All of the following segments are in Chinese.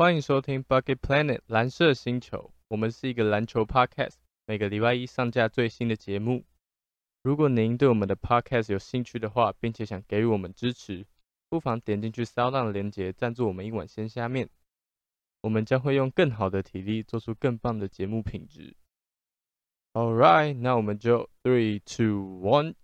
欢迎收听 Bucket Planet 蓝色星球，我们是一个篮球 podcast，每个礼拜一上架最新的节目。如果您对我们的 podcast 有兴趣的话，并且想给予我们支持，不妨点进去 Sound 的链接赞助我们一碗鲜虾面，我们将会用更好的体力做出更棒的节目品质。All right，那我们就 three two one。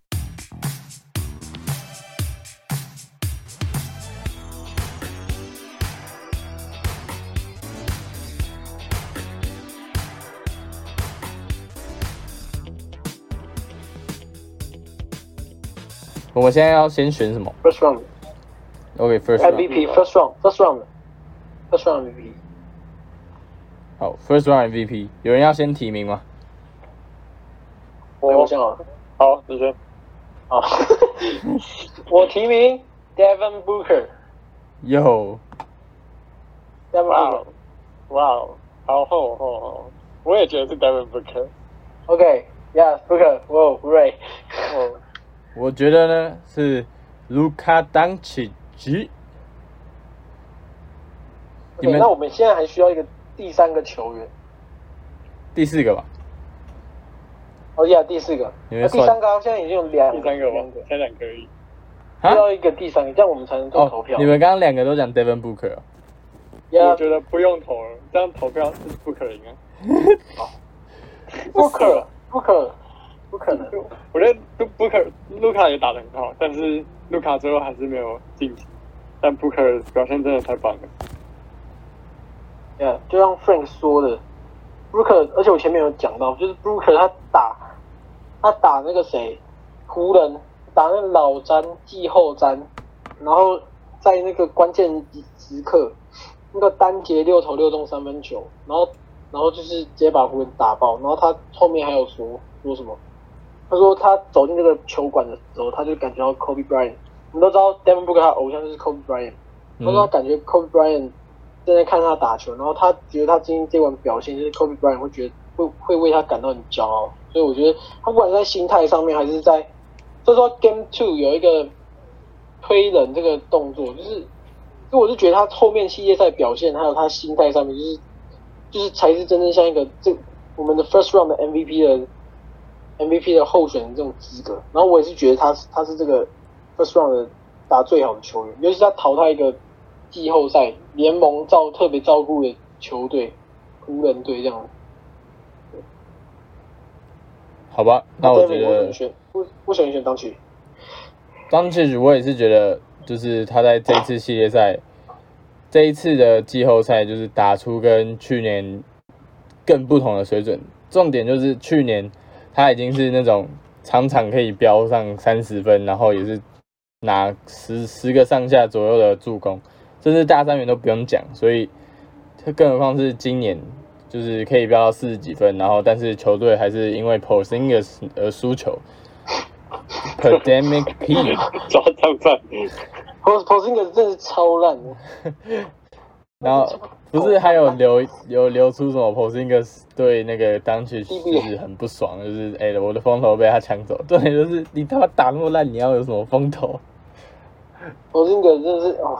我们现在要先选什么 First round？OK，first、round。MVP first round first round first round MVP 好，first round MVP，有人要先提名吗？我我想好了，好，你先。好，我提名 Devin Booker。有，Devin 哇 Booker 哦，哇哦，好厚厚厚，我也觉得是 Devin Booker。OK，Yeah，Booker，哇，Great。哦，我觉得呢是卢卡当奇吉。你 OK，们那我们现在还需要一个第三个球员。第四个吧？哦呀，第四个。你们第三个现在已经有两第三个吧两个，，才两个而已。啊需？要一个第三个，这样我们才能做投哦票。，你们刚刚两个都讲 Devin Booker，哦我觉得不用投了，这样投票是不可能啊。Booker Booker 不可不可能。我觉得布布克卢卡也打得很好，但是卢卡最后还是没有晋级。但布克表现真的太棒了。呃就像 Frank 说的，Booker，而且我前面有讲到，就是 Booker 他打他打那个谁，湖人打那个老詹季后詹，然后在那个关键时刻，那个单节六投六中三分球，然后然后就是直接把湖人打爆，然后他后面还有说说什么？他说他走进这个球馆的时候，他就感觉到 Kobe Bryant。我们都知道 Devin Booker 他的偶像就是 Kobe Bryant，他说他嗯，感觉 Kobe Bryant 正在看他打球，然后他觉得他今天这晚表现，就是 Kobe Bryant 会觉得会会为他感到很骄傲，所以我觉得他不管是在心态上面，还是在，就是说 Game Two 有一个推人这个动作，就是，就我就觉得他后面系列赛表现，还有他心态上面，就是就是才是真正像一个这我们的 First Round 的 MVP 的 MVP 的候选人这种资格。然后我也是觉得他是他是这个 First Round 的打最好的球员，尤其是他淘汰一个季后赛联盟照特别照顾的球队湖人队这样。好吧，那我觉得不不选选当曲。当其我也是觉得，就是他在这一次系列赛，这一次的季后赛，就是打出跟去年更不同的水准。重点就是去年他已经是那种场场可以飙上三十分，然后也是拿十十个上下左右的助攻，甚至大三元都不用讲。所以，更何况是今年，就是可以飙到四十几分，然后但是球队还是因为 Porzingis 而输球。Pandemic P。抓上战，Pos Porzingis 真的是超烂的。然后不是还有流有流出什么 Porzingis 对那个当曲就是很不爽，就是哎、我的风头被他抢走。重点就是你他妈打那么烂，你要有什么风头？Porzingis 真是哦，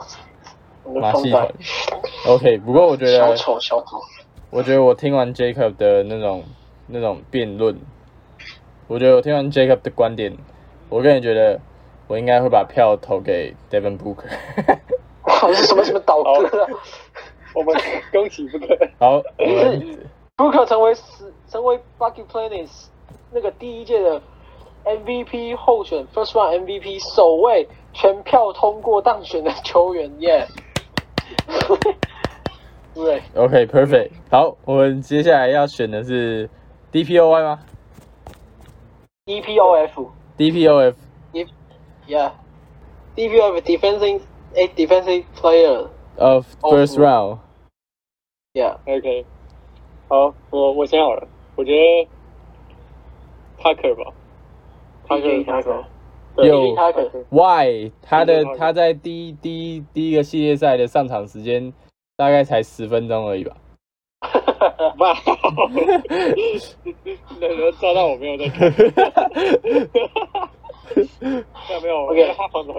我的风仔马戏团。OK，不过我觉小得，丑小丑。我觉得我听完 Jacob 的那种那种辩论，我觉得我听完 Jacob 的观点，我个人觉得我应该会把票投给 Devin Booker。什么什么倒戈啊我们恭喜布克。好，？Booker 成为十成为 Bucky Planet 那个第一届的 MVP 候选 First Round MVP 首位全票通过当选的球员耶。对，OK perfect。好，我们接下来要选的是 DPOY 吗 EPOF。？DPOF 哎，defensive player of first round。Yeah. OK. 好，我我先好了。我觉得他可以吧。他可以，他说。有。Why？他的他在第一第一第一个系列赛的上场时间大概才十分钟而已吧。哇！难道抓到我没有在？没有没有，我给他放走。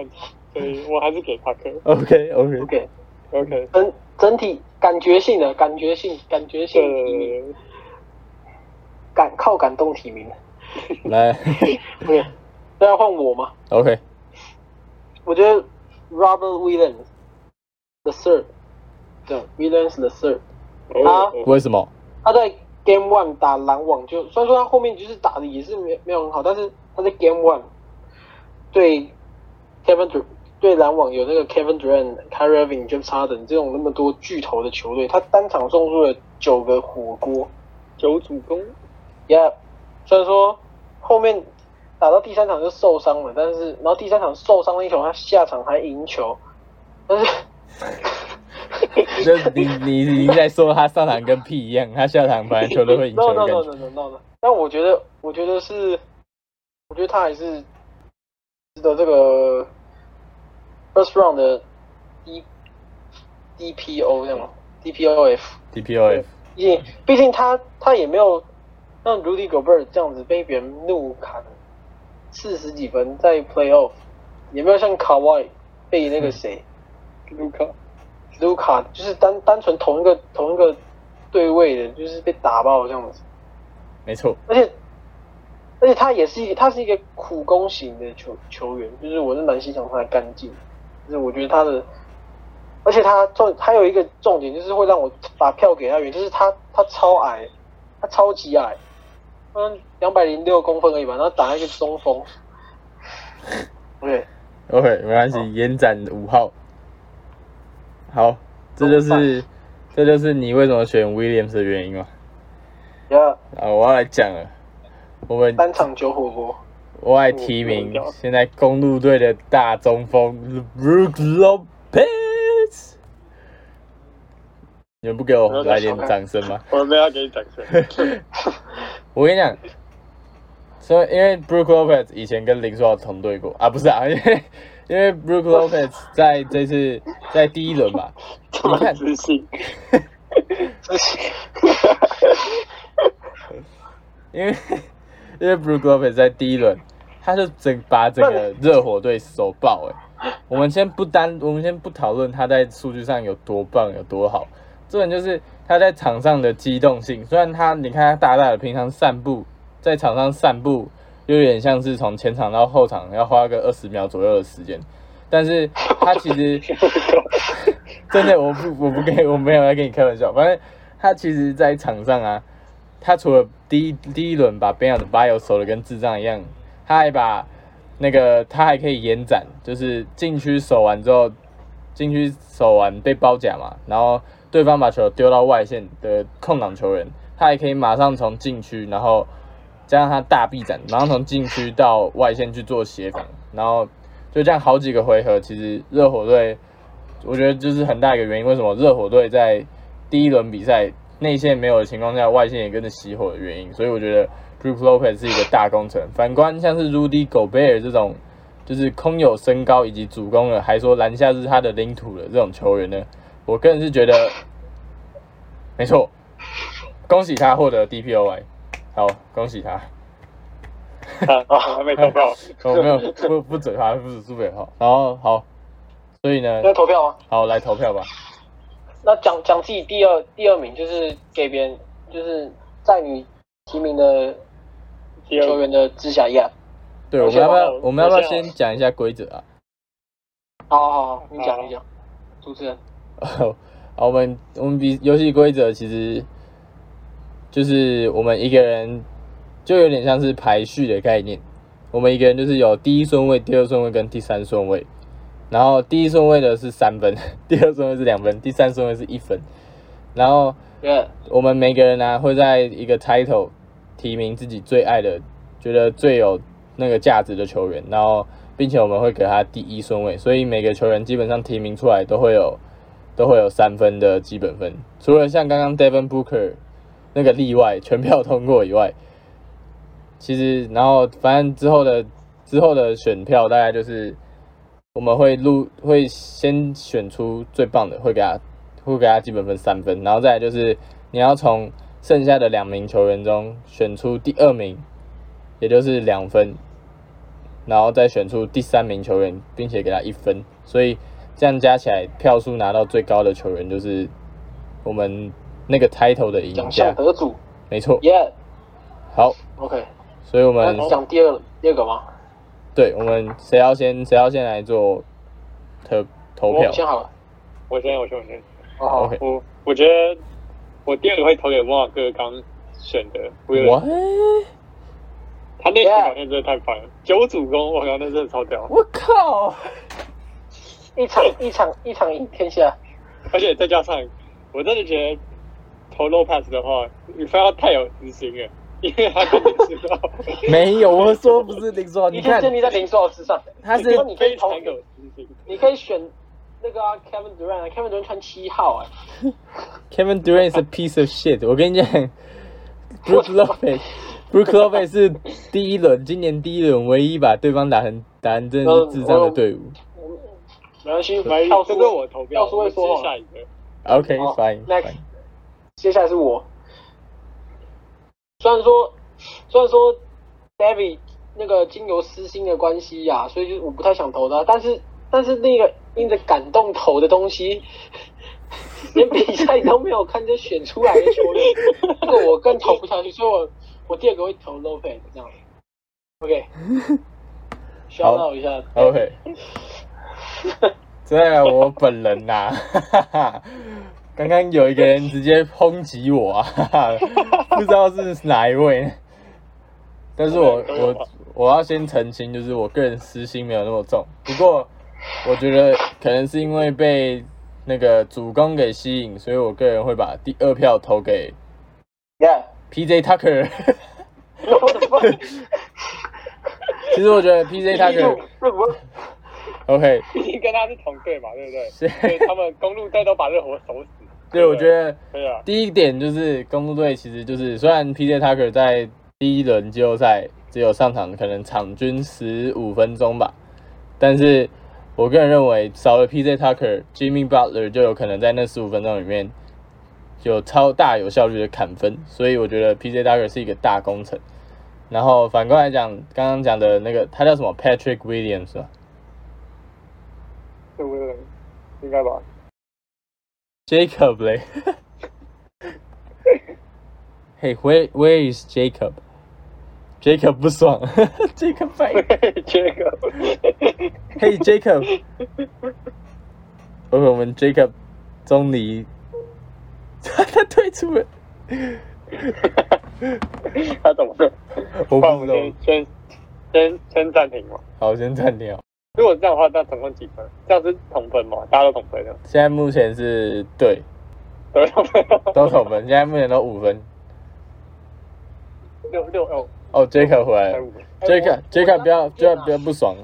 所以我还是给 Tucker。OK OK，OK，OK，整整体感觉性的感觉性感觉性提名，呃，感靠感动提名。来 OK，那要换我吗？，OK，我觉得 Robert Williams the third，对，Williams the third，他，为什么？他在 Game One 打篮网就，虽然说他后面就是打的也是没没有很好，但是他在 Game One 对 Kevin 对篮网有那个 Kevin Durant、Kyrie Irving、James Harden 这种那么多巨头的球队，他单场送出了九个火锅九主攻，，Yeah，虽然说后面打到第三场就受伤了，但是然后第三场受伤那一球，他下场还赢球，但是。就你你已经在说他上场跟屁一样，他下场反正球队会赢 no 球 no no no。no no no。但我觉得，我觉得是，我觉得他还是值得这个 first round 的 D DPO 这样吗？DPOF，DPOF 毕竟毕竟他他也没有像 Rudy Gobert 这样子被别人怒砍四十几分在 playoff，也没有像卡哇伊被那个谁。卢卡，卢卡就是单单纯同一个同一个对位的，就是被打爆这样子。没错，而且而且他也是一个他是一个苦攻型的球球员，就是我是蛮欣赏他的干劲，就是我觉得他的，而且他重还有一个重点就是会让我把票给他的原因，就是他他超矮，他超级矮，嗯，两百零六公分而已吧，然后打一个中锋。对，OK，没关系，延展五号。好，这就是这就是你为什么选 Williams 的原因嘛？呀，啊，我要来讲了，我们单场九火锅。我来提名哦现在公路队的大中锋 Brook Lopez。你们不给我来点掌声吗？我们要给你掌声。我跟你讲，所以因为 Brook Lopez 以前跟林书豪同队过啊，不是啊，因为因为 Brook Lopez 在这次在第一轮吧，这么自信，因为因为 Brook Lopez 在第一轮，他就整把整个热火队手爆哎、我们先不单，我们先不讨论他在数据上有多棒有多好，这人就是他在场上的机动性。虽然他你看他大大的平常散步，在场上散步，有点像是从前场到后场要花个二十秒左右的时间，但是他其实 真的我不我不跟我没有在跟你开玩笑，反正他其实在场上啊，他除了第一第一轮把 Ben 的 Bio 守的跟智障一样，他还把那个他还可以延展，就是禁区守完之后，禁区守完被包夹嘛，然后对方把球丢到外线的空档球员，他还可以马上从禁区，然后加上他大臂展，马上从禁区到外线去做协防，然后就这样好几个回合，其实热火队，我觉得就是很大一个原因，为什么热火队在第一轮比赛内线没有的情况下，外线也跟着熄火的原因，所以我觉得 Brook Lopez 是一个大工程。反观像是 Rudy Gobert 这种，就是空有身高以及主攻的，还说篮下是他的领土的这种球员呢，我个人是觉得，没错，恭喜他获得 DPOY，好，恭喜他。啊，我还没投票，我没有不不准他，不是苏北号。然后好，所以呢，要投票吗？好来投票吧。那讲讲自己第二第二名，就是给别人，就是在你提名的球员的之下呀。对，我们要不要我我们要不要先先讲一下规则啊？好好好，你讲好你讲，主持人。好，我们我们比游戏规则其实就是我们一个人就有点像是排序的概念，我们一个人就是有第一顺位、第二顺位跟第三顺位，然后第一顺位的是三分，第二顺位是两分，第三顺位是一分，然后，我们每个人呢、会在一个 title 提名自己最爱的、觉得最有那个价值的球员，然后并且我们会给他第一顺位，所以每个球员基本上提名出来都会有都会有三分的基本分，除了像刚刚 Devin Booker 那个例外全票通过以外，其实然后反正之后的之后的选票大概就是我们会录会先选出最棒的，会给他会给他基本分三分，然后再来就是你要从剩下的两名球员中选出第二名，也就是两分，然后再选出第三名球员，并且给他一分。所以这样加起来票数拿到最高的球员就是我们那个 title 的赢奖家项，得主没错。，Yeah，OK，、所以我们你讲第二第二个吗？对我们谁要先谁要先来做投投票我？先好了。我先，我先，我先。哦好 OK 我我觉得我第二个会投给莫瓦哥刚选的威廉，What？他那次表现真的太棒了，九主攻，我靠，那真的超屌，我靠！一场一场一场赢天下。而且再加上我真的觉得投 low pass 的话，你非要太有自信了，因为他跟你知道，没有，我说不是林书豪，你一切看建立在林书豪之上。他是你可以投非常，有自信。你可以选那个、啊、Kevin Durant 啊，Kevin Durant 穿七号哎、Kevin Durant 是 piece of shit。我跟你讲，Brook Lopez，Brook Lopez 是第一轮，今年第一轮唯一把对方打成打成真的是智障的队伍。没关系，没，票数这是我投票，票数会说个。OK 好 fine next fine。接下来是我。虽然说，虽然说 David 那个经由私心的关系呀、所以就我不太想投他，但是但是那个因着感动投的东西，连比赛都没有看就选出来的球员，这个我更投不下去，所以我我第二个会投 Lopez 这样。OK，需要闹一下。OK，这我本人呐、哈哈哈，刚刚有一个人直接抨击我啊，哈哈，不知道是哪一位，但是我我我要先澄清，就是我个人私心没有那么重，不过我觉得可能是因为被那个主攻给吸引，所以我个人会把第二票投给 Yeah。PJ Tucker。其实我觉得 PJ Tucker OK，毕竟跟他是同队嘛，对不对？所以他们公路队都把热火守死。对，我觉得。第一点就是公路队其实就是虽然 PJ Tucker 在第一轮季后赛只有上场可能场均十五分钟吧，但是我个人认为少了 PJ Tucker，Jimmy Butler 就有可能在那十五分钟里面就超大有效率的砍分，所以我觉得 PJ Tucker 是一个大工程。然后反过来讲，刚刚讲的那个他叫什么 Patrick Williams 吧对不对？应该吧。，Jacob 嘞，Hey where where is Jacob？Jacob 不爽，Jacob 白这个， Hey Jacob，OK，我们 Jacob 终离，他他退出了，他怎么了？我不然我们不知道先。先先先暂停嘛。好，先暂停哦。 如果这样的话，那总共几分？这样是同分嘛？大家都同分的，现在目前是对，都同分。都同分，现在目前都五分。六六哦，哦，Jacob 回来了才五分。，Jacob Jacob 不要 Jacob 不要不爽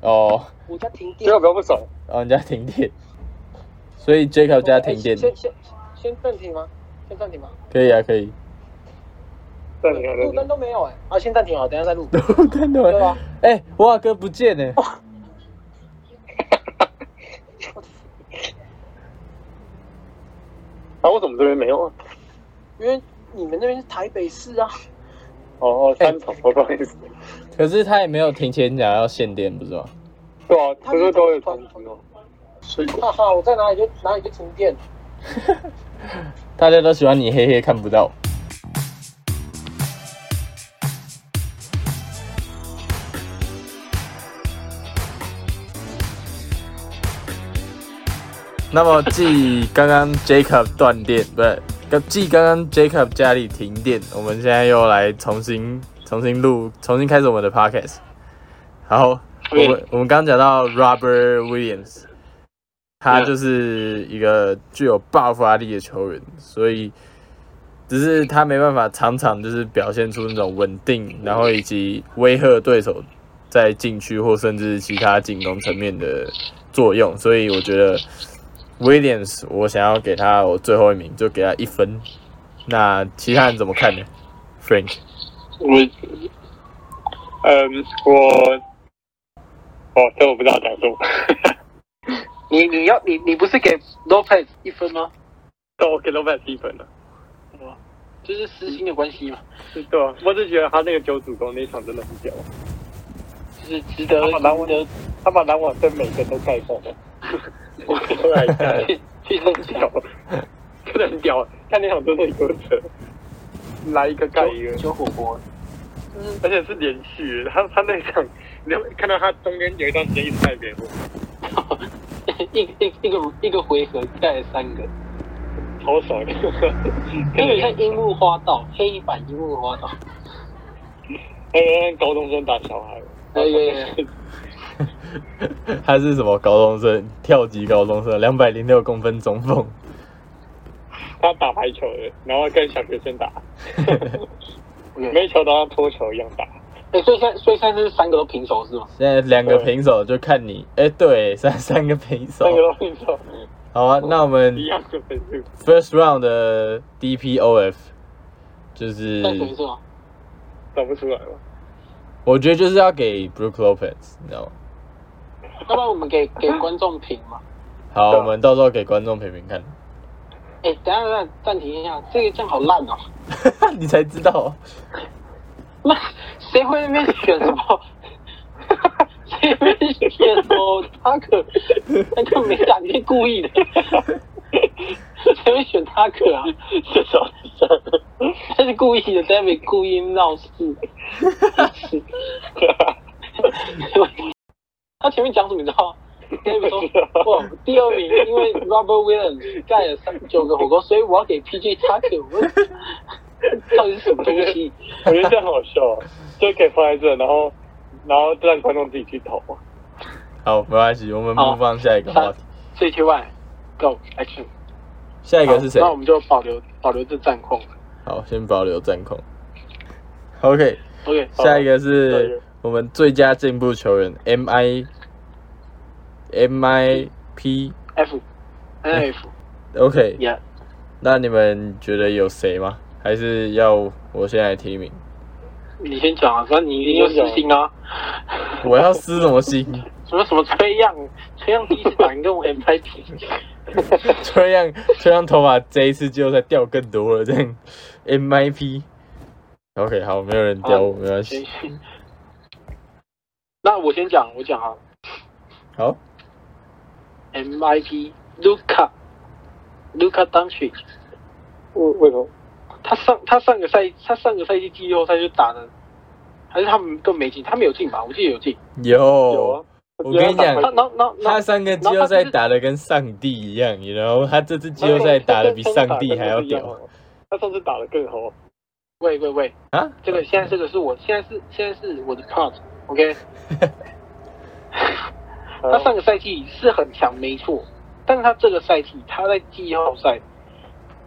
哦，我家停结果不要不爽。哦人家停电，所以 Jacob 家停电，先先先暂停吗？先暂停吗？可以啊，可以。暂停了，路灯都没有哎、啊，先暂停好，等一下再录。路灯都没有，哎，瓦哥不见呢，啊，我怎么这边没有啊？因为你们那边是台北市啊。哦哦，三重，我不好意思。可是他也没有提前讲要限电，不是吗？对啊，可是都有通知哦。所以，哈哈，我在哪里就哪里就停电。大家都喜欢你黑黑看不到。那么继刚刚 Jacob 断电，不是，刚继刚刚 Jacob 家里停电，我们现在又来重新重新录，重新开始我们的 podcast。好，我们我们刚刚讲到 Robert Williams，他就是一个具有爆发力的球员，所以只是他没办法常常就是表现出那种稳定，然后以及威吓对手在禁区或甚至其他进攻层面的作用，所以我觉得 Williams 我想要给他我最后一名，就给他一分。那其他人怎么看呢？Frank，我，嗯，我，哦，这我不知道讲什么。你你要你你不是给 Lopez 一分吗？对，我给老板低分了。哇，就是私心的关系嘛，是对啊，我是觉得他那个九主攻那一场真的很屌，就是值得他把篮网值得。他把篮网跟每个都盖过了。都来看，其实很屌屌，，真的很屌，看那场真的有扯，来一个盖一个，小火锅，就是而且是连续，他他那场，你有看到他中间有一段时间一直带别人，一一一个一个回合盖了三个，超爽。的，有点像樱木花道，黑板樱木花道。还 有高中生打小孩，哎呀，他是什么高中生？跳级高中生，两百零六公分中锋。他打排球的，然后跟小学生打 每球都像脱球一样打。哎，所以现在所以现在是三个都平手是吗？现在两个平手，就看你。哎、对，三三个平手三。个都平手，好啊，那我们一样的分数。first round 的 DPOF 就是？找不出来了。我觉得就是要给 Brook Lopez，你知道吗？要不然我们给给观众评嘛？好，我们到时候给观众评评看。哎，等一下等下暂停一下，这个这样好烂哦。你才知道，那谁会在那边选什么？谁会选什么他可那个没打，你是故意的。谁会选他可啊？这种他是故意的，David 故意闹事。他前面讲什么你知道吗？David 说：“哇，第二名因为 Robert Williams 盖了三九个火锅，所以我要给 PG Tucker。”我到底是什么东西？我觉得这样好笑啊，就可以放在这，然后然后让观众自己去投。好，没关系，我们好不放下一个话题。C T Y Go Action。下一个是谁？那我们就保留保留这战况。好，先保留战控。OK，OK，下一个是个我们最佳进步球员 M I M I P。F N F OK，Yeah，那你们觉得有谁吗？还是要我先来提名？你先讲啊，反正你一定要私心啊。我要私什么心？什么什么崔样，崔样第一次打赢跟我 M I P。崔样崔样头发这一次季后赛掉更多了，这样 MIP。OK，好，没有人掉我，没关系。那我先讲，我讲啊好，，M I P Luca Luca d o n c i 为为什么？他上他上个赛他上个赛季季后赛就打的，还是他们都没进，他们有进吧？我记得有进。有有啊，我跟你讲他上个季后赛打的跟上帝一样，你知道吗他这次季后赛打的比上帝还要屌。他上次打的更好。喂喂喂，啊！这个现在这个是我现在是现在是我的 part，OK？他上个赛季是很强，没错，但是他这个赛季他在季后赛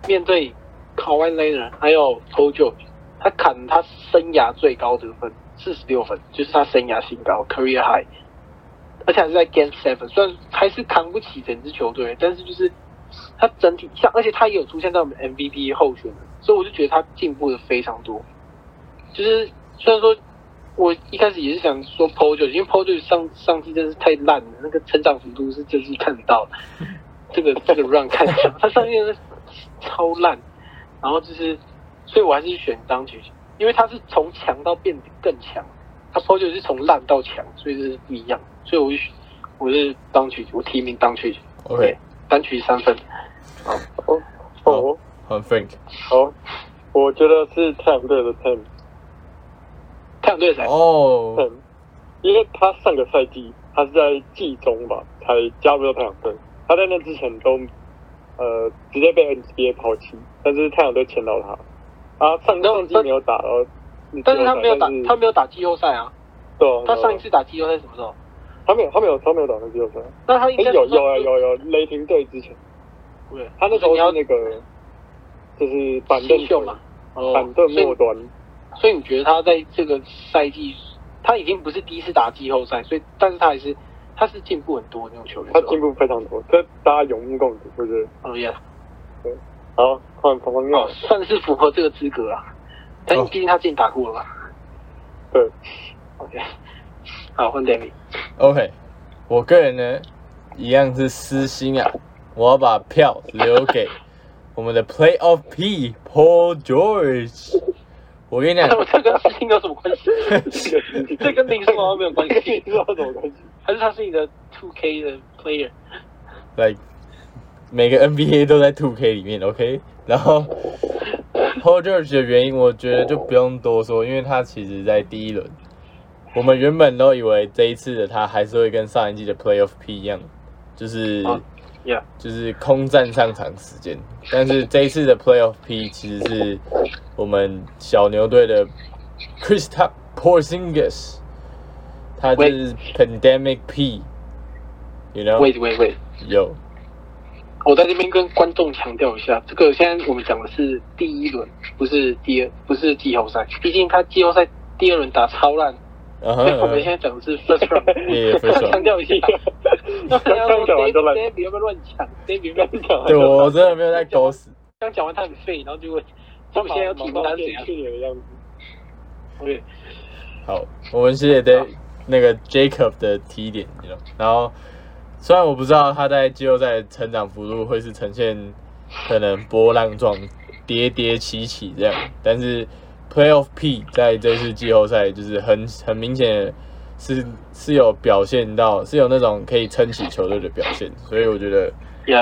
面对 k a w a i Leonard 还有 George，他砍他生涯最高得分四十六分，就是他生涯新高 career high，而且还是在 Game Seven，虽然还是扛不起整支球队，但是就是他整体像，而且他也有出现在我们 MVP 候选人，所以我就觉得他进步的非常多。就是虽然说我一开始也是想说 PO 九，因为 PO 九上上季真是太烂了，那个成长幅度是真是看得到的。这个这个 run 看起来，他上面是超烂，然后就是，所以我还是选当局，因为他是从强到变得更强，他 PO 九是从烂到强，所以这是不一样，所以我就选我是当局，我提名当局 OK，单曲三分。哦哦，很 Frank。好，我觉得是太阳队的 Tem 太阳队谁？哦。因为他上个赛季他是在季中吧才加入到太阳队，他在那之前都呃直接被 NBA 抛弃，但是太阳队签到他，啊上上季没有打到，但是他没有打，他没没有打季后赛啊。对啊，他上一次打季后赛什么时候？他没有他没有他没有打到季后赛，那他应该哎有有啊有有雷霆队之前，对，他那时候是那个就是板凳新秀嘛，哦板凳末端，所以你觉得他在这个赛季，他已经不是第一次打季后赛，所以但是他还是他是进步很多的那种球员。他进步非常多，这大家有目共睹，我觉得。哦耶，好，换彭彭哦耀，，算是符合这个资格啊。但哦毕竟他之前打过了嘛。对，OK，好换 David。OK，我个人呢，一样是私心啊，我要把票留给我们的 Playoff P Paul George。我跟你讲，这跟事情有什么关系？这跟林书豪没有关系，林书豪什么关系？还是他是你的 Two K 的 player？，like 每个 NBA 都在 Two K 里面，OK。然后 Paul George 的原因，我觉得就不用多说，因为他其实在第一轮，我们原本都以为这一次的他还是会跟上一季的 Playoff P 一样，就是。就是空战上场时间，但是这一次的 Playoff P 其实是我们小牛队的 c h r i s t a p Porzingis，他就是 Pandemic P，you know？Wait wait wait，，有我在这边跟观众强调一下，这个现在我们讲的是第一轮，不是第二，不是季后赛。毕竟他季后赛第二轮打超烂，嗯所以我们现在讲的是 first round。强调一下，要说刚讲完就烂 David 不要乱讲，David 不要讲对我真的没有在狗屎。刚讲完他很废，然后结果他们现在要提名他是怎样？去年的样子。对，好，我们谢谢 d 那个 Jacob 的提点。然后虽然我不知道他在季后赛成长幅度会是呈现可能波浪状、跌跌起起这样，但是 Playoff P 在这次季后赛就是很很明显的是是有表现到是有那种可以撑起球队的表现，所以我觉得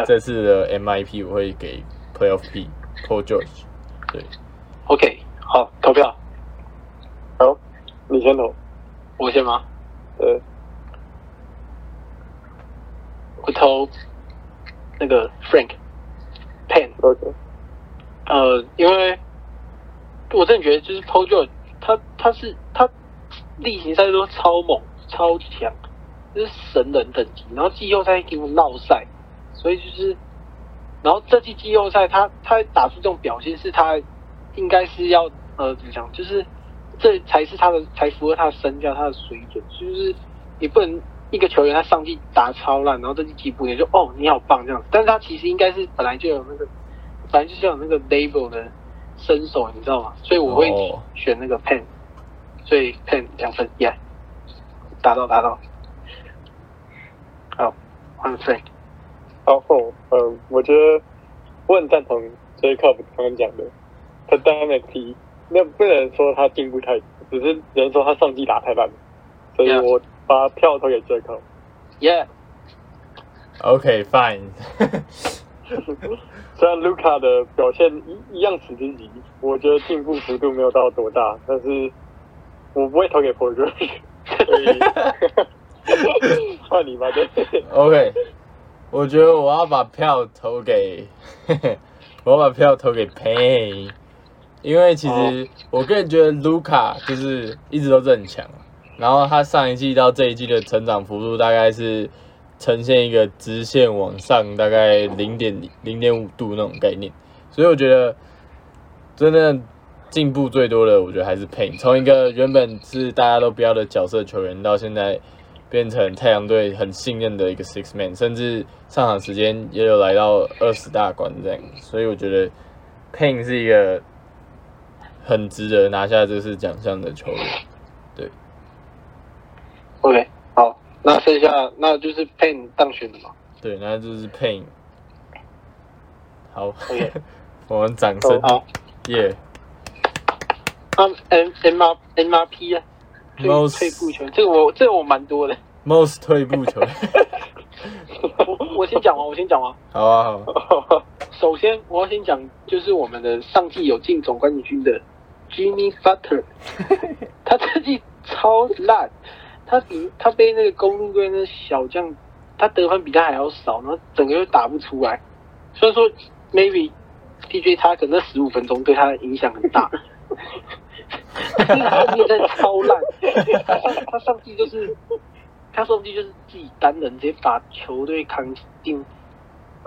这次的 MIP 我会给 Playoff P Paul George。对，OK，好，投票，好，你先投。我先吗？呃，我投那个 Frank Pen，OK，呃，因为我真的觉得就是 Paul George，他他是他例行赛都超猛超强，就是神人等级，然后季后赛给我闹赛，所以就是，然后这季季后赛他他打出这种表现，是他应该是要呃怎么讲，就是这才是他的才符合他的身价，他的水准，就是你不能一个球员他上季打超烂，然后这季进步，你就哦你好棒这样子，但是他其实应该是本来就有那个，本来就是有那个 label 的身手，你知道吗？所以我会哦。选那个 pen，所以 pen 两分，yeah，达到达到，好，换 Frank，好，哦，嗯，我觉得我很赞同 Jacob 刚刚讲的 pandemic 那不能说他进步太，只是只能说他上季打太烂了，所以我把票投给 Jacob。yeah，OK，Fine、虽然卢卡的表现一一样死之极，我觉得进步幅度没有到多大，但是我不会投给 Paul George，所以换你吧，对。OK，我觉得我要把票投给，我要把票投给 Payne，因为其实我个人觉得卢卡就是一直都是很强，然后他上一季到这一季的成长幅度大概是呈现一个直线往上，大概零点零点五度那种概念，所以我觉得真的进步最多的，我觉得还是 Payne，从一个原本是大家都不要的角色球员，到现在变成太阳队很信任的一个 six man，甚至上场时间也有来到二十大关这样，所以我觉得 Payne 是一个很值得拿下这次奖项的球员。对。OK，好，那剩下那就是 Pain 当选的嘛？对，那就是 Payne。好。OK 我们掌声，好，耶、那 M M R M R P 啊，退 Most- 退步球员，这个我这个我蛮多的。most 退步球员。我我先讲完，我先讲完。好啊，好啊，首先我要先讲，就是我们的上季有进总冠军的 Jimmy Butler，他这季超烂，他比他被那个公路队那小将，他得分比他还要少，然后整个又打不出来。虽然说 maybe TJ 他可能十五分钟对他的影响很大，他后面真的超烂，他上他上季就是他上季就是自己单人直接把球队扛进。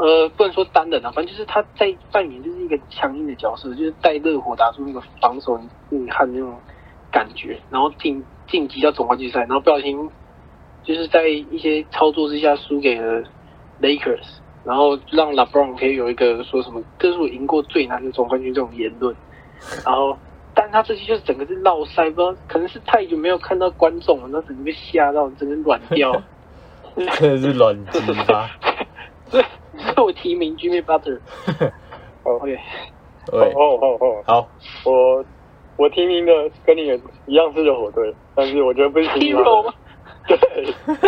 呃，不能说单人啊，反正就是他在扮演就是一个强硬的角色，就是带热火打出那个防守硬汉那种感觉，然后晋晋级到总冠军赛，然后不小心就是在一些操作之下输给了 Lakers，然后让 LeBron 可以有一个说什么这是我赢过最难的总冠军这种言论，然后但他这期就是整个是闹塞，不知道可能是太久没有看到观众了，然后整个被吓到，整个软掉。真的是软鸡巴。所 以所以我提名 Jimmy Butler。好 OK，哦，哦哦哦，好，我我提名的跟你一样是热火队，但是我觉得不是 Hero 吗？对，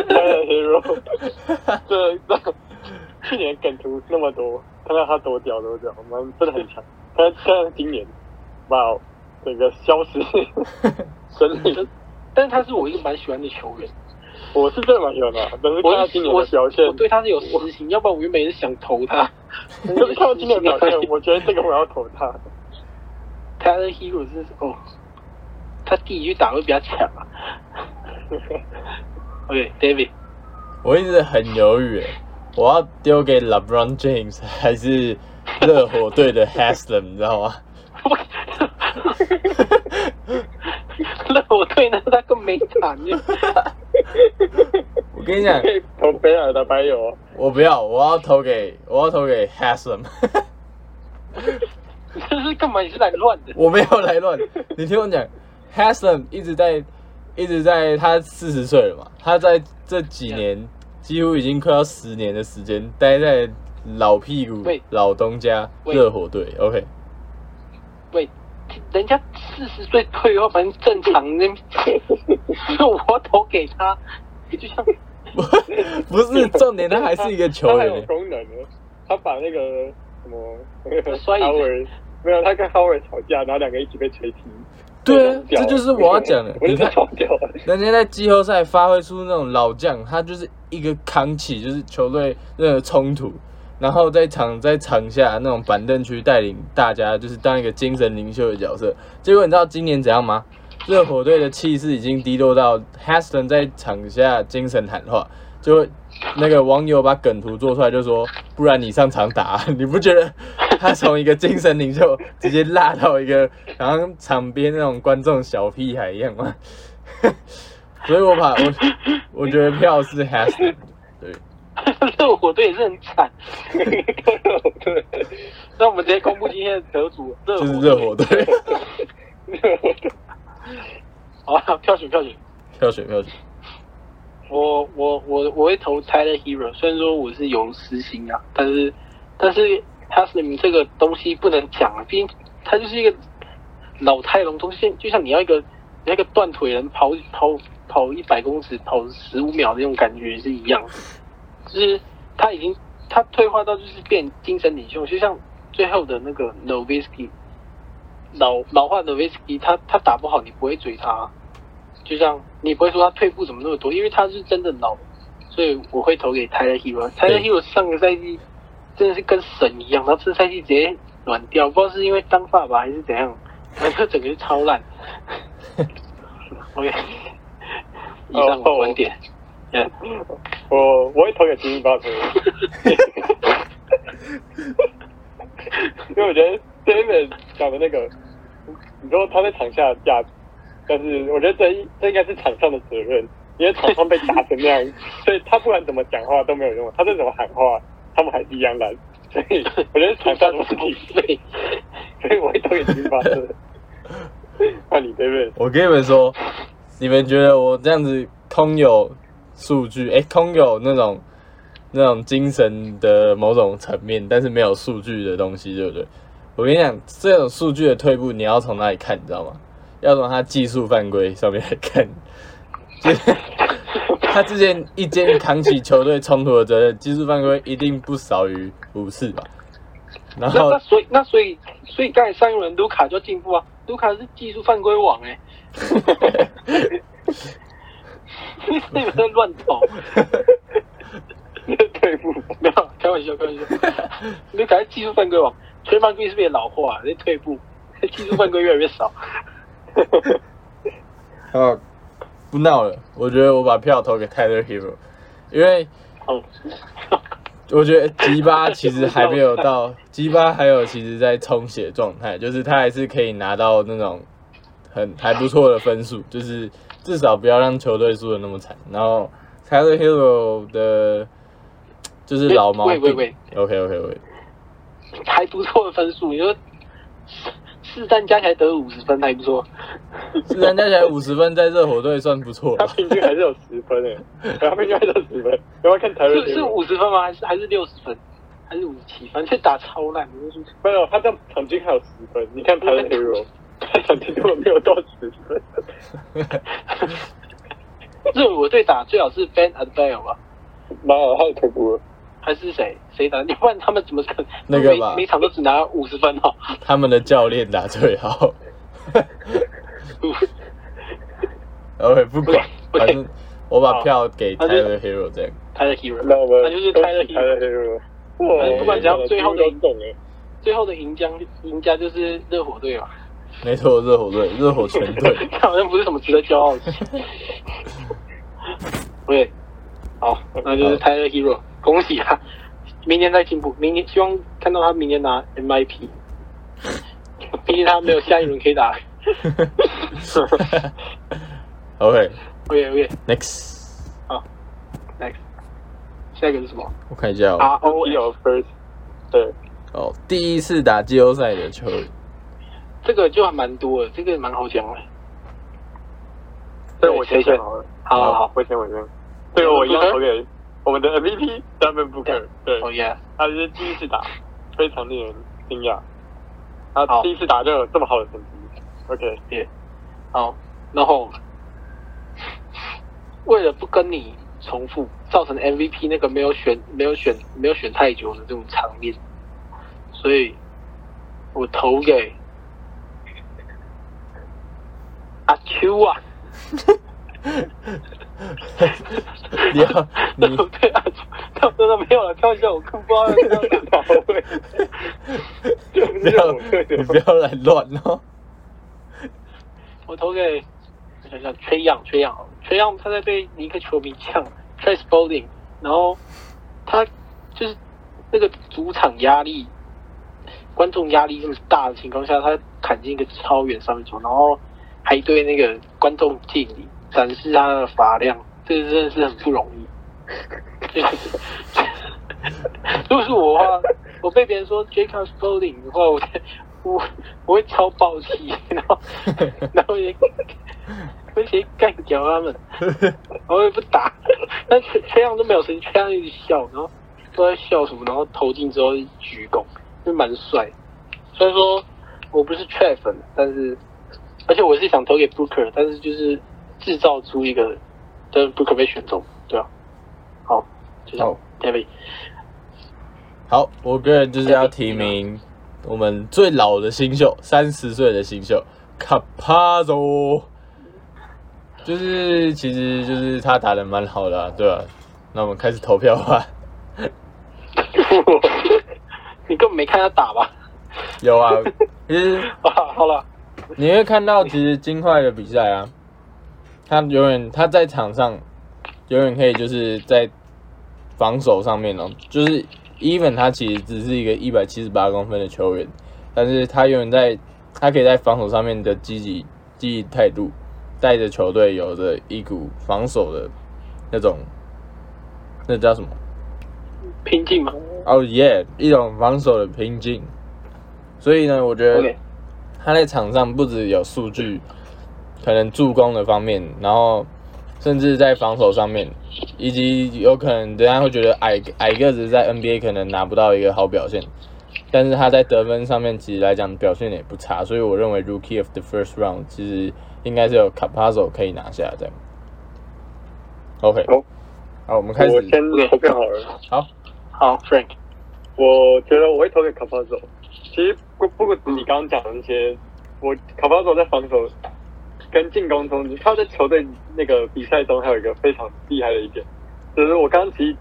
当然 hero，这这去年梗图那么多，看到他多屌多屌，我们真的很强。他他今年，哇哦，整个消失，神力。但是他是我一个蛮喜欢的球员，我是真的蛮喜欢的，但是看我到今年的表现我，对他是有私心，要不然我原本也是想投他。就是看到今年的表现，我觉得这个我要投他。他的 hero 是哦，他第一局打会比较强啊。OK，David，、我一直很犹豫，我要丢给 LeBron James 还是热火队的 Haslam，你知道吗？那我对呢，那个没惨耶。我跟你讲投贝尔的白友，我不要，我要投给我要投给 Haslam，你 这是干嘛？你是来乱的？我没有来乱，你听我讲，Haslam 一直在一直在他四十岁了嘛，他在这几年几乎已经快要十年的时间待在老屁股老东家喂热火队，OK。喂，人家四十岁退休，反正正常那，我投给他，就像不不是重点，他还是一个球他有员。功能的，他把那个什么那个摔椅子 Howard 没有，他跟 Howard 吵架，然后两个一起被吹踢。对啊这就是我要讲的 我觉得你看。人家在季后赛发挥出那种老将，他就是一个扛起，就是球队那个冲突，然后在场在场下那种板凳区带领大家，就是当一个精神领袖的角色。结果你知道今年怎样吗？热火队的气势已经低落到 Haston 在场下精神喊话，就那个网友把梗图做出来，就说不然你上场打、你不觉得他从一个精神领袖直接拉到一个好像场边那种观众小屁孩一样吗？所以我把我我觉得票是 Haston，对，热火队也是很惨。对，那我们直接公布今天的得主，热火就是热火队，热火队好啊，票选票选。票选票选，我我我我会投 Tyler Hero，虽然说我是有私心啊，但是但是 Haslam 这个东西不能讲啊，毕竟他就是一个老态龙钟，现就像你要一个你要一个断腿人跑跑跑一百公尺跑十五秒那种感觉是一样的，就是他已经他退化到就是变精神领袖，就像最后的那个 Novisky 老老化 Novisky，他他打不好你不会追他啊、就像你不会说他退步怎么那么多，因为他是真的老，所以我会投给 Tyler Hero。Tyler Hero 上个赛季真的是跟神一样，然后这赛季直接软掉，不知道是因为当爸爸还是怎样，反正整个是超烂。OK，以上我的观点。嗯，我我会投给吉米巴特，因为我觉得 David 讲的那个，你说他在场下的价值，但是我觉得这一这应该是场上的责任，因为场上被打成那样，所以他不管怎么讲话都没有用，他再怎么喊话，他们还是一样烂，所以我觉得场上的问题，对，所以我会投给吉米巴特。换你 David，我跟你们说，你们觉得我这样子空有数据，哎、空有那种那种精神的某种层面，但是没有数据的东西，对不对？我跟你讲，这种数据的退步，你要从哪里看，你知道吗？要从他技术犯规上面来看，就 是他之前一肩扛起球队冲突的责任，技术犯规一定不少于五次吧。然后那那所以那所以所以刚才上一轮卢卡就进步啊，卢卡是技术犯规王哎、你你们在乱投，退步，没有开玩笑开玩笑，你感觉技术犯规王，吹犯规是不是也老化、你退步，技术犯规越来越少。啊，不闹了，我觉得我把票投给 Tyler Hero，因为哦，我觉得吉巴其实还没有到，吉巴还有其实在充血状态，就是他还是可以拿到那种很还不错的分数，就是至少不要让球队输的那么惨。然后 Tyler Hero 的，就是老毛病。喂喂喂 OK OK OK，还不错的分数，你说四战加起来得五十分还不错。四战加起来五十分，在热火队算不错他了。平均还是有十分诶，他平均还是有十分。要不要看台瑞是是五十分吗？还是还是六十分？还是五十七？反正打超烂，我就是没有，他这样场均还有十分。你看台瑞 hero，他场均根本没有到十分。热我队打最好是 Ben Adbell 吧？妈的，太恐怖了。还是谁谁打？你不然他们怎么可能那个吧每场都只拿五十分哦？他们的教练打最好。OK，不管，反正我把票给 Tyler Hero 这样。他的 hero，那我们那就是 Tyler hero。哇不管只要最后的最后的赢家赢家就是热火队嘛，没错，热火队，热火全队。好像不是什么值得骄傲的事。对，好，那就是泰勒 hero，恭喜他，明年再进步，明年希望看到他明年拿 MIP，毕竟他没有下一轮可以打。OK，OK，OK，Next，、OK OK，好，next，下一个是什么我看一下哦。？R O 有 L，first，对，哦，第一次打季后赛的球员，这个就还蛮多的，这个蛮好讲的。所以我先谁选好了，好。好好我先我先，这个我一样投给我们的 MVP Devin Booker，对，哦耶，他是第一次打，非常令人惊讶，他第一次打就有这么好的成绩，OK，耶，好，然后为了不跟你重复，造成 MVP 那个没有选、没有选、没有选太久的这种场面，所以我投给阿秋啊。你要你。对啊，他真的没有了，开玩笑，我更不知道要这样打保卫，就不不要是我队你不要来乱哦。我投给我想想，崔样，崔样，崔样，他在被一个球迷呛 Trace Bowling，然后他就是那个主场压力、观众压力这么大的情况下，他砍进一个超远三分球，然后还对那个观众敬礼，展示他的发量，这真的是很不容易。这 个如果是我的话，我被别人说 Jacob Bowling 的话，我我我会超爆气，然后 然后也会直接干掉他们，然后也不打，但崔崔样都没有声音，崔样一直笑，然后都在笑什么，然后投进之后鞠躬，就蛮帅。虽然说我不是 t 粉，但是而且我是想投给 Booker，但是就是制造出一个，但是 Booker 被选中，对啊。好，就这样好 David，好，我个人就是要提名我们最老的新秀，三十岁的新秀卡帕佐，就是其实就是他打的蛮好的、啊，对吧、那我们开始投票吧。你根本没看他打吧？有啊，其实 啊，好了，你会看到，其实金块的比赛啊，他永远他在场上永远可以就是在防守上面哦，就是 even 他其实只是一个一百七十八公分的球员，但是他永远在他可以在防守上面的积极积极态度，带着球队有着一股防守的那种，那叫什么？拼劲嘛。哦耶，一种防守的拼劲。所以呢，我觉得他在场上不只有数据，可能助攻的方面，然后甚至在防守上面，以及有可能人家会觉得矮矮个子在 NBA 可能拿不到一个好表现，但是他在得分上面其实来讲表现也不差，所以我认为 Rookie of the First Round 其实应该是有 Capazo 可以拿下这样。OK，好，好，我们开始我，先投票好了。好，好，Frank，我觉得我会投给卡巴佐。其实不不过你刚刚讲的那些，我卡巴佐在防守跟进攻中，他在球队那个比赛中还有一个非常厉害的一点，就是我刚刚提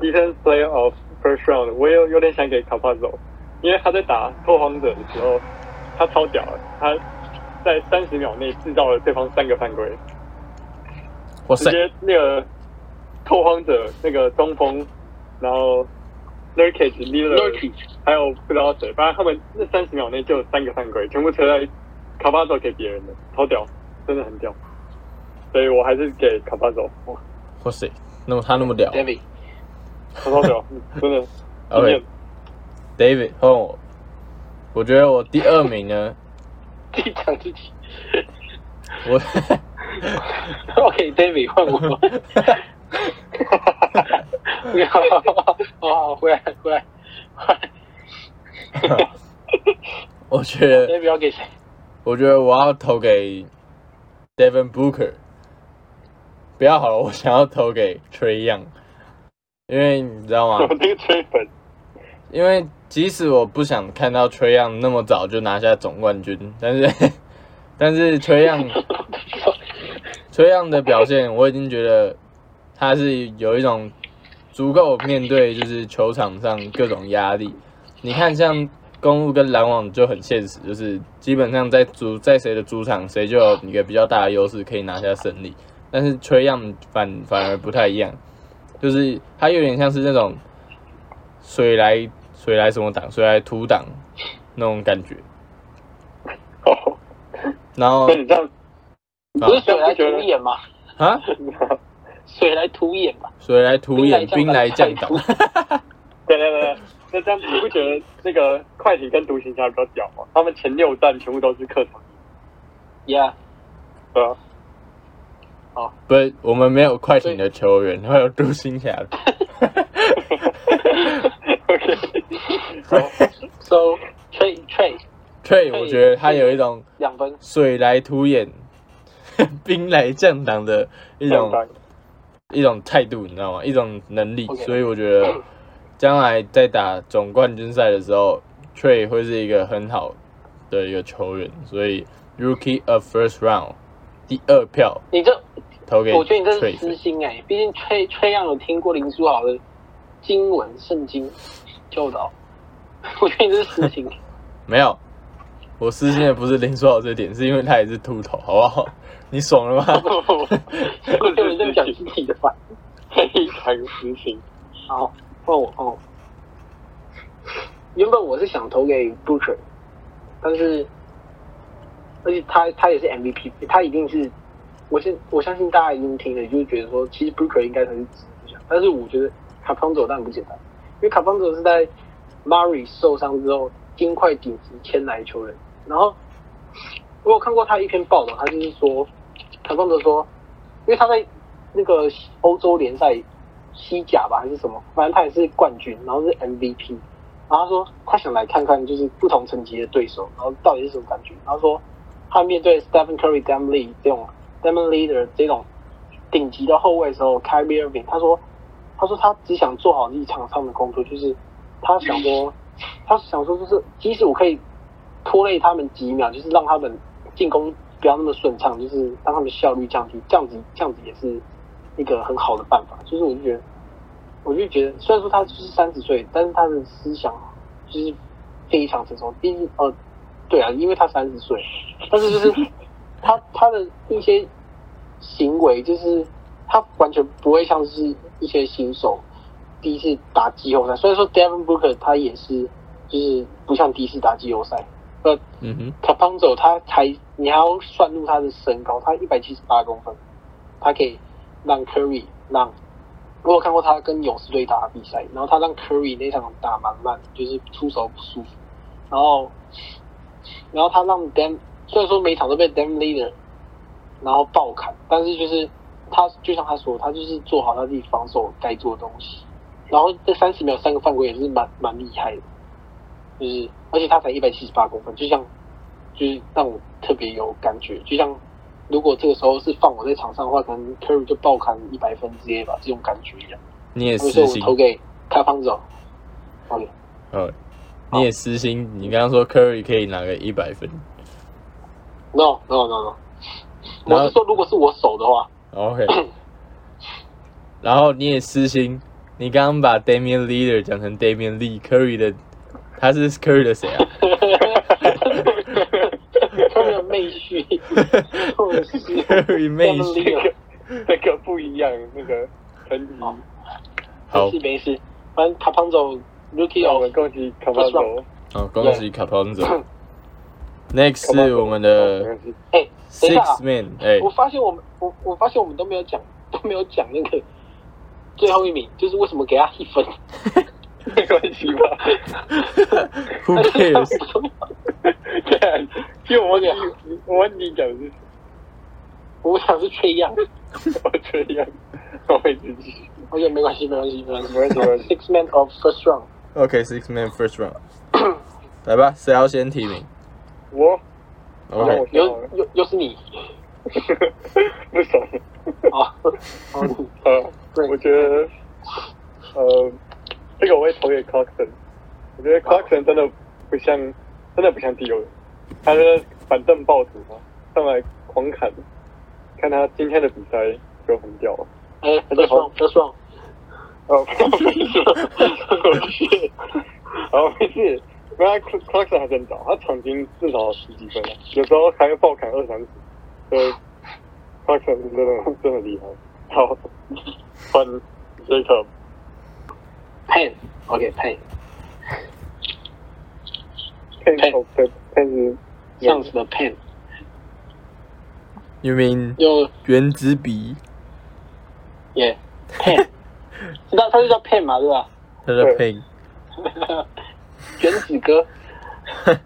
defense player of first round，我也有有点想给卡巴佐，因为他在打拓荒者的时候，他超屌的，他在三十秒内制造了对方三个犯规，直接那个拓荒者那个中锋，然后 Nurkic、Lillard，还有不知道谁，反正他们那三十秒内就有三个犯规，全部扯在卡巴佐给别人的，超屌，真的很屌。所以我还是给卡巴佐，哇，哇塞，那么他那么屌 David，超超屌，真的。OK David 换我，我觉得我第二名呢，自己讲自己。我 OK，David 换我。OK，好好好好好，回来回来。回来我觉得给谁？我觉得我要投给 Devin Booker。不要好了，我想要投给 Trey Young，因为你知道吗？我那个吹粉，因为即使我不想看到崔样那么早就拿下总冠军，但是 但是崔样崔样的表现，我已经觉得他是有一种足够面对就是球场上各种压力。你看像公路跟篮网就很现实，就是基本上在主在谁的主场，谁就有一个比较大的优势可以拿下胜利。但是崔样反反而不太一样，就是他有点像是那种水来水来什么挡，水来土挡那种感觉。哦，然后那你这样，不是水来土掩吗？啊，水来土掩吧。水来土掩，兵兵来来将将挡挡。对对对，那这样你不觉得那个快艇跟独行侠比较屌吗？他们前六战全部都是客场，Yeah，对啊，不是，我们没有快艇的球员，会有独行侠的。OK，好，So trade trade 对，我觉得他有一种两分。水来土掩，兵来将挡的一种一种态度，你知道吗？一种能力所以我觉得将来在打总冠军赛的时候，Trey 会是一个很好的一个球员，所以 Rookie of First Round 第二票你这，投给我觉得你这是私心哎、毕竟崔崔样有听过林书豪的经文圣经教导，我觉得你这是私心。没有，我私心的不是林书豪这点，是因为他也是秃头，好不好？你爽了吗？我觉得你在讲自己的话。非常实心。好，换我换我。原本我是想投给 Butcher，但是，而且他他也是 MVP，他一定是，我现我相信大家已经听了，就是觉得说，其实 Butcher 应该才是。但是我觉得卡方佐当然不简单，因为卡方佐是在 Murray 受伤之后，金块顶级签来的球员。然后我有看过他一篇报道，他就是说，卡方佐说，因为他在那个欧洲联赛西甲吧还是什么，反正他也是冠军，然后是 MVP。然后他说他想来看看就是不同层级的对手，然后到底是什么感觉。然后说他面对 Stephen Curry、Damian Lee 这种 Damian Leader 这种顶级的后卫时候，Kyrie Irving 他说他说他只想做好立场上的工作，就是他想说他想说就是即使我可以拖累他们几秒，就是让他们进攻不要那么顺畅，就是让他们效率降低，这样子这样子也是一个很好的办法。就是我就觉得，我就觉得，虽然说他就是三十岁，但是他的思想就是非常成熟。毕竟呃，对啊，因为他三十岁，但是就是 他他的一些行为，就是他完全不会像是一些新手第一次打季后赛。虽然说 Devin Booker 他也是，就是不像第一次打季后赛，呃。嗯哼，卡邦走他才，你还要算入他的身高，他一百七十八公分，他可以让 Curry 让，我有看过他跟勇士队打的比赛，然后他让 Curry 那场打蛮慢，就是出手不舒服，然后，然后他让 Dam 虽然说每场都被 Dam Leader 然后爆砍，但是就是他就像他说，他就是做好他自己防守该做的东西，然后这三十秒三个犯规也是蛮蛮厉害的。就是，而且他才一百七十八公分，就像，就是让我特别有感觉，就像如果这个时候是放我在场上的话，可能 Curry 就爆砍一百分之类吧，这种感觉一样。你也私心，我投给开方走。OK，哦，你也私心。你刚刚说 Curry 可以拿个一百分 No No No No，我是说如果是我守的话，，OK。然后你也私心，你刚刚把 Damian Leader 讲成 Damian Lee，Curry 的，他是 Curry 的谁啊？他们的妹婿，Curry 妹婿。那个不一样，那个很低。好好没事没事，反正卡胖走 Rookie 我们恭喜卡胖走。好，恭喜卡彭总。Next 是我们的 Six Man，哎、我发现我们我我发现我们都没有讲都没有讲那个最后一名，就是为什么给他一分。没关系吧？w h o cares？对啊，因为我讲我问你讲是我想是缺氧，我缺氧，我会自己。OK，没关系，没关系，没关系。没关系没关系 Six man of first round，OK，Six、Man First Round，来吧，谁要先提名我？OK，我又又又是你 不爽。啊！哦，你呃，我觉得呃，这个我会投给 Clarkson。我觉得 Clarkson 真的不像，真的不像第六人，他是板凳暴徒嘛，上来狂砍。看他今天的比赛就很屌了。哎，得爽，得爽。哦，没事，没事，好没事。因为 Clarkson 还真早，他场均至少十几分啊，有时候还会爆砍二三十。所以 Clarkson 真的真的厉害。好，换 Jacob。Pen，OK，Pen。Pen，Pen 是这样子的 Pen，You mean 就原子笔？耶 Pen，知道它就叫 Pen 嘛，对吧？它叫对 Ping。原子哥，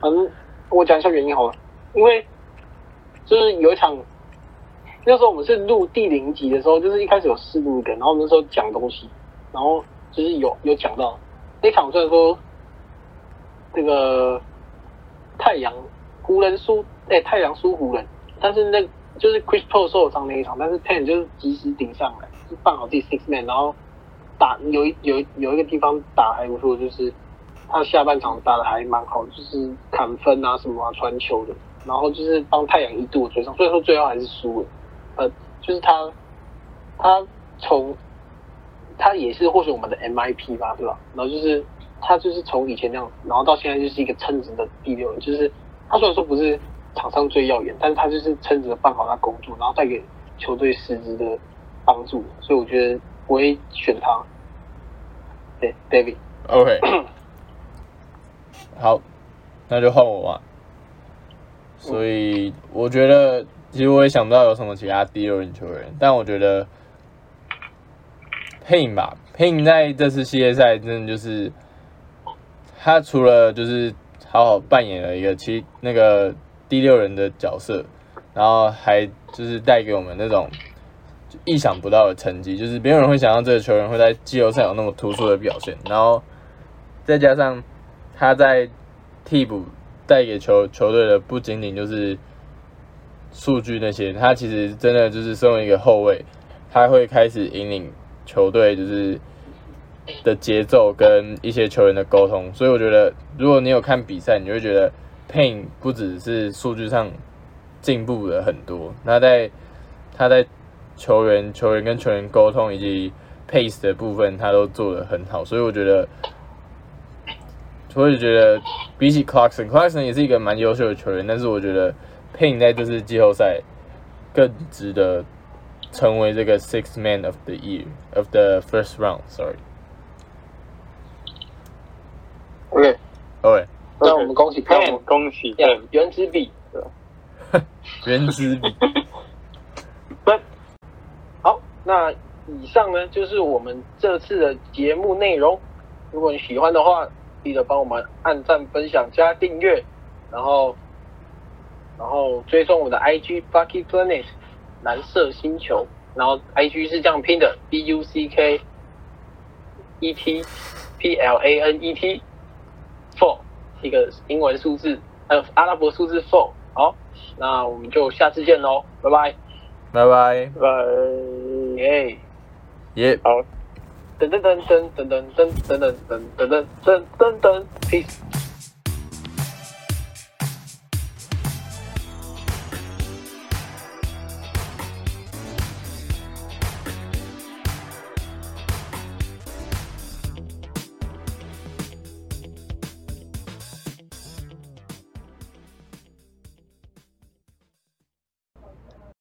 反正我讲一下原因好了，因为就是有一场，那时候我们是录第零集的时候，就是一开始有试录一个，然后我们那时候讲东西，然后就是有有讲到那场虽然说这个太阳湖人输，哎、太阳输湖人，但是那就是 Chris Paul 受伤那一场，但是 Ten 就是及时顶上来，就放好自己 six man，然后打有一有有一个地方打还不错，就是他下半场打的还蛮好，就是砍分啊什么啊传球的，然后就是帮太阳一度追上，虽然说最后还是输了，呃，就是他他从他也是或许我们的 MIP 吧，对吧？然后就是他就是从以前那样，然后到现在就是一个称职的第六人，就是他虽然说不是场上最耀眼，但是他就是称职的办好他工作，然后带给球队实质的帮助，所以我觉得我会选他。对，David，OK，好，那就换我吧。所以我觉得，其实我也想不到有什么其他第六人球员，但我觉得配影吧配影在这次系列赛真的就是他除了就是好好扮演了一个其那个第六人的角色，然后还就是带给我们那种意想不到的成绩，就是没有人会想到这个球员会在季后赛有那么突出的表现，然后再加上他在替补带给球球队的不仅仅就是数据那些，他其实真的就是身为一个后卫，他会开始引领球队就是的节奏跟一些球员的沟通，所以我觉得如果你有看比赛，你会觉得 Payne 不只是数据上进步了很多，那在他在球员、球员跟球员沟通以及 pace 的部分，他都做得很好，所以我觉得，我也觉得比起 Clarkson，Clarkson 也是一个蛮优秀的球员，但是我觉得 Payne 在这次季后赛更值得成为这个 Six Man of the Year of the first round，sorry。OK，OK，那我们恭喜 Pen，恭喜呀 Pen，原子笔。原子笔，那 好，那以上呢就是我们这次的节目内容。如果你喜欢的话，记得帮我们按赞、分享、加订阅，然后然后追踪我们的 IG Bucky Planet 蓝色星球，然后 IG 是这样拼的 B U C K E T P L A N E T four 一个英文数字，还有阿拉伯数字 four。好，那我们就下次见喽，拜拜。拜拜，拜，耶！耶、好。噔噔噔噔噔噔噔噔噔噔噔噔噔，peace。